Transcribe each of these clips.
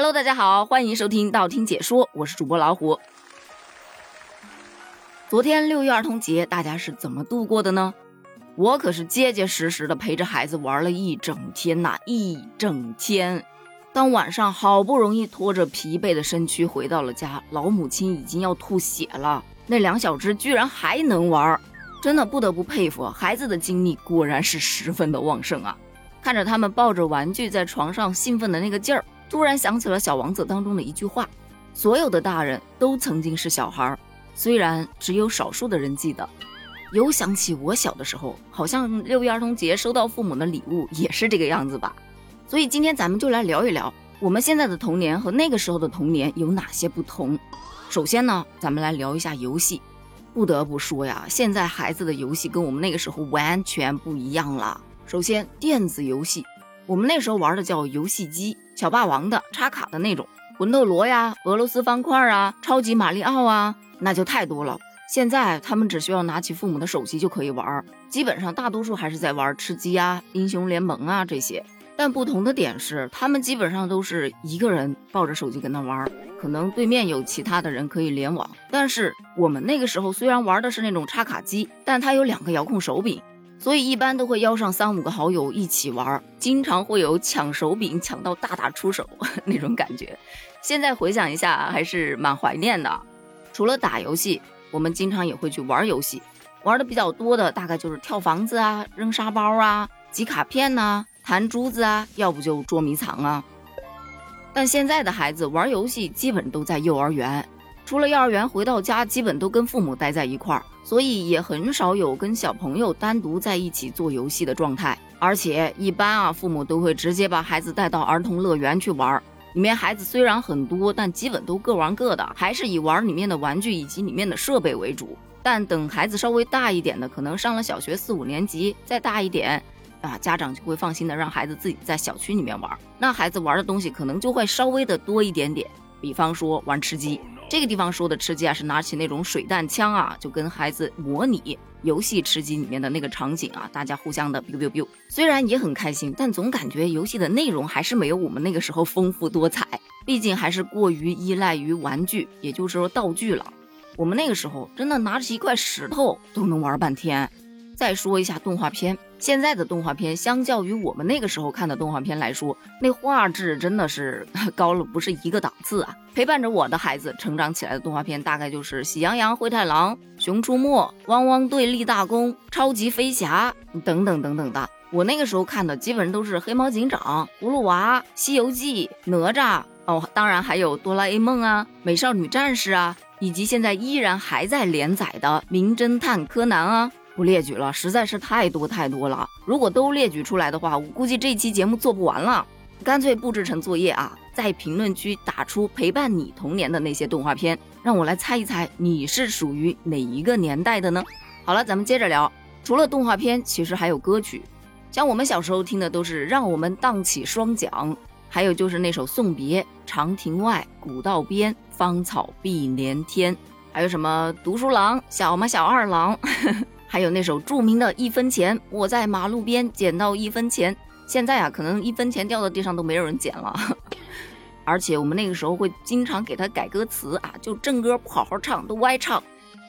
Hello，大家好，欢迎收听道听解说，我是主播老虎。昨天六一儿童节，大家是怎么度过的呢？我可是结结实实的陪着孩子玩了一整天呐，一整天。当晚上好不容易拖着疲惫的身躯回到了家，老母亲已经要吐血了，那两小只居然还能玩，真的不得不佩服孩子的精力，果然是十分的旺盛啊！看着他们抱着玩具在床上兴奋的那个劲儿，突然想起了《小王子》当中的一句话：所有的大人都曾经是小孩，虽然只有少数的人记得。有想起我小的时候，好像六一儿童节收到父母的礼物也是这个样子吧。所以今天咱们就来聊一聊我们现在的童年和那个时候的童年有哪些不同。首先呢，咱们来聊一下游戏。不得不说呀，现在孩子的游戏跟我们那个时候完全不一样了。首先，电子游戏，我们那时候玩的叫游戏机，小霸王的插卡的那种，魂斗罗呀，俄罗斯方块啊，超级马里奥啊，那就太多了。现在他们只需要拿起父母的手机就可以玩，基本上大多数还是在玩吃鸡啊、英雄联盟啊这些。但不同的点是，他们基本上都是一个人抱着手机跟那玩，可能对面有其他的人可以联网。但是我们那个时候虽然玩的是那种插卡机，但它有两个遥控手柄，所以一般都会邀上三五个好友一起玩，经常会有抢手柄抢到大打出手 那种感觉。现在回想一下，还是蛮怀念的。除了打游戏，我们经常也会去玩游戏，玩的比较多的大概就是跳房子啊、扔沙包啊、集卡片呐。弹珠子啊，要不就捉迷藏啊。但现在的孩子玩游戏基本都在幼儿园，除了幼儿园回到家，基本都跟父母待在一块儿，所以也很少有跟小朋友单独在一起做游戏的状态。而且一般啊，父母都会直接把孩子带到儿童乐园去玩儿，里面孩子虽然很多，但基本都各玩各的，还是以玩里面的玩具以及里面的设备为主。但等孩子稍微大一点的，可能上了小学四五年级，再大一点。啊，家长就会放心的让孩子自己在小区里面玩，那孩子玩的东西可能就会稍微的多一点点。比方说玩吃鸡，这个地方说的吃鸡啊，是拿起那种水弹枪啊，就跟孩子模拟游戏吃鸡里面的那个场景啊，大家互相的 biu biu biu，虽然也很开心，但总感觉游戏的内容还是没有我们那个时候丰富多彩，毕竟还是过于依赖于玩具，也就是说道具了。我们那个时候真的拿着一块石头都能玩半天。再说一下动画片，现在的动画片相较于我们那个时候看的动画片来说，那画质真的是 高了不是一个档次啊！陪伴着我的孩子成长起来的动画片，大概就是《喜羊羊灰太狼》《熊出没》《汪汪队立大功》《超级飞侠》等等等等的。我那个时候看的基本上都是《黑猫警长》《葫芦娃》《西游记》《哪吒》哦，当然还有《哆啦 A 梦》啊，《美少女战士》啊，以及现在依然还在连载的《名侦探柯南》啊。不列举了，实在是太多太多了。如果都列举出来的话，我估计这期节目做不完了。干脆布置成作业啊，在评论区打出陪伴你童年的那些动画片，让我来猜一猜你是属于哪一个年代的呢？好了，咱们接着聊。除了动画片，其实还有歌曲，像我们小时候听的都是《让我们荡起双桨》，还有就是那首《送别》《长亭外》《古道边》《芳草碧连天》，还有什么《读书郎》《小嘛小二郎》。还有那首著名的一分钱，我在马路边捡到一分钱。现在啊，可能一分钱掉到地上都没有人捡了。而且我们那个时候会经常给他改歌词啊，就正歌不好好唱，都歪唱。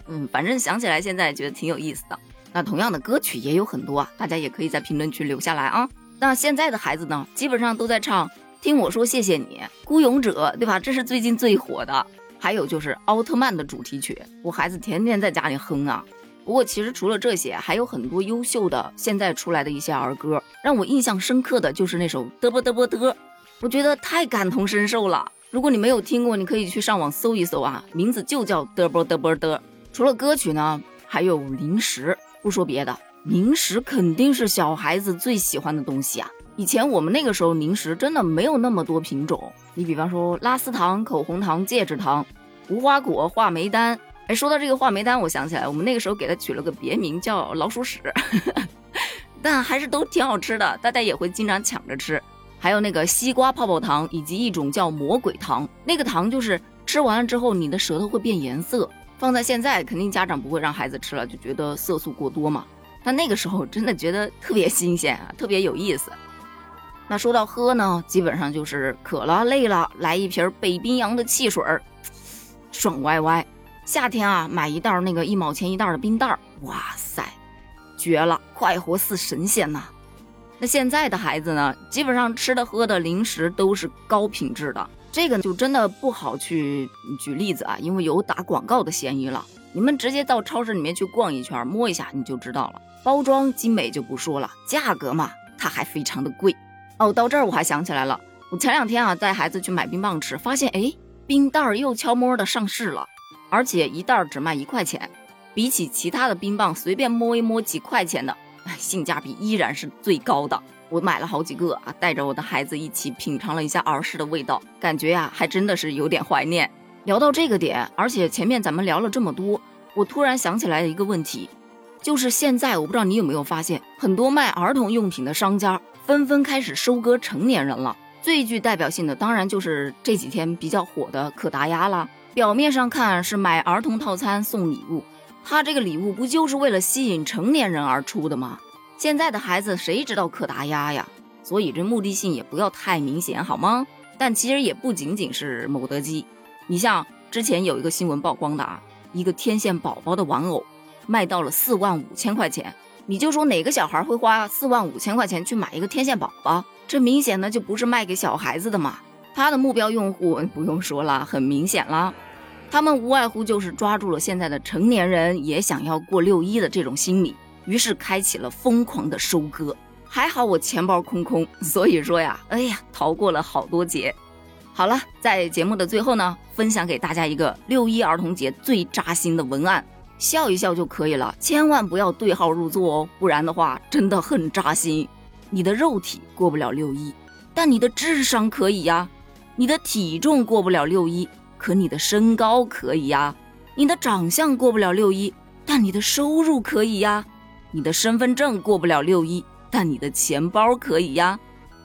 嗯，反正想起来现在觉得挺有意思的。那同样的歌曲也有很多啊，大家也可以在评论区留下来啊。那现在的孩子呢，基本上都在唱《听我说谢谢你》《孤勇者》，对吧？这是最近最火的。还有就是奥特曼的主题曲，我孩子天天在家里哼啊。不过，其实除了这些，还有很多优秀的现在出来的一些儿歌，让我印象深刻的就是那首嘚啵嘚啵嘚，我觉得太感同身受了。如果你没有听过，你可以去上网搜一搜啊，名字就叫嘚啵嘚啵嘚。除了歌曲呢，还有零食。不说别的，零食肯定是小孩子最喜欢的东西啊。以前我们那个时候零食真的没有那么多品种，你比方说拉丝糖、口红糖、戒指糖、无花果、话梅丹。哎，说到这个话梅丹，我想起来，我们那个时候给它取了个别名叫老鼠屎，但还是都挺好吃的，大家也会经常抢着吃。还有那个西瓜泡泡糖，以及一种叫魔鬼糖，那个糖就是吃完了之后你的舌头会变颜色。放在现在，肯定家长不会让孩子吃了，就觉得色素过多嘛。但那个时候真的觉得特别新鲜啊，特别有意思。那说到喝呢，基本上就是渴了累了，来一瓶北冰洋的汽水儿，爽歪歪。夏天啊，买一袋那个一毛钱一袋的冰袋，哇塞，绝了，快活似神仙呐！那现在的孩子呢，基本上吃的喝的零食都是高品质的，这个就真的不好去举例子啊，因为有打广告的嫌疑了。你们直接到超市里面去逛一圈，摸一下你就知道了。包装精美就不说了，价格嘛，它还非常的贵。哦，到这儿我还想起来了，我前两天啊带孩子去买冰棒吃，发现哎，冰袋儿又悄摸的上市了。而且一袋只卖一块钱，比起其他的冰棒随便摸一摸几块钱的，性价比依然是最高的。我买了好几个啊，带着我的孩子一起品尝了一下儿时的味道，感觉呀还真的是有点怀念。聊到这个点，而且前面咱们聊了这么多，我突然想起来一个问题，就是现在我不知道你有没有发现，很多卖儿童用品的商家纷纷开始收割成年人了。最具代表性的当然就是这几天比较火的可达鸭啦。表面上看是买儿童套餐送礼物，他这个礼物不就是为了吸引成年人而出的吗？现在的孩子谁知道可达鸭呀？所以这目的性也不要太明显，好吗？但其实也不仅仅是某德基，你像之前有一个新闻曝光的啊，一个天线宝宝的玩偶卖到了四万五千块钱，你就说哪个小孩会花四万五千块钱去买一个天线宝宝？这明显的就不是卖给小孩子的嘛。他的目标用户不用说了，很明显了，他们无外乎就是抓住了现在的成年人也想要过六一的这种心理，于是开启了疯狂的收割。还好我钱包空空，所以说呀，哎呀，逃过了好多劫。好了，在节目的最后呢，分享给大家一个六一儿童节最扎心的文案，笑一笑就可以了，千万不要对号入座哦，不然的话真的很扎心。你的肉体过不了六一，但你的智商可以呀。你的体重过不了六一，可你的身高可以呀；你的长相过不了六一，但你的收入可以呀；你的身份证过不了六一，但你的钱包可以呀。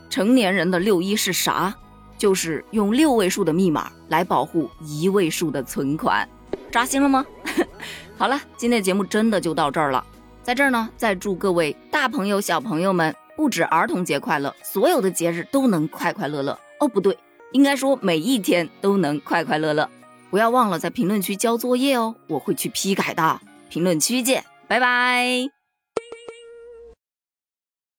成年人的六一是啥？就是用六位数的密码来保护一位数的存款。扎心了吗？好了，今天的节目真的就到这儿了。在这儿呢，再祝各位大朋友、小朋友们，不止儿童节快乐，所有的节日都能快快乐乐。哦，不对。应该说每一天都能快快乐乐，不要忘了在评论区交作业哦，我会去批改的。评论区见，拜拜。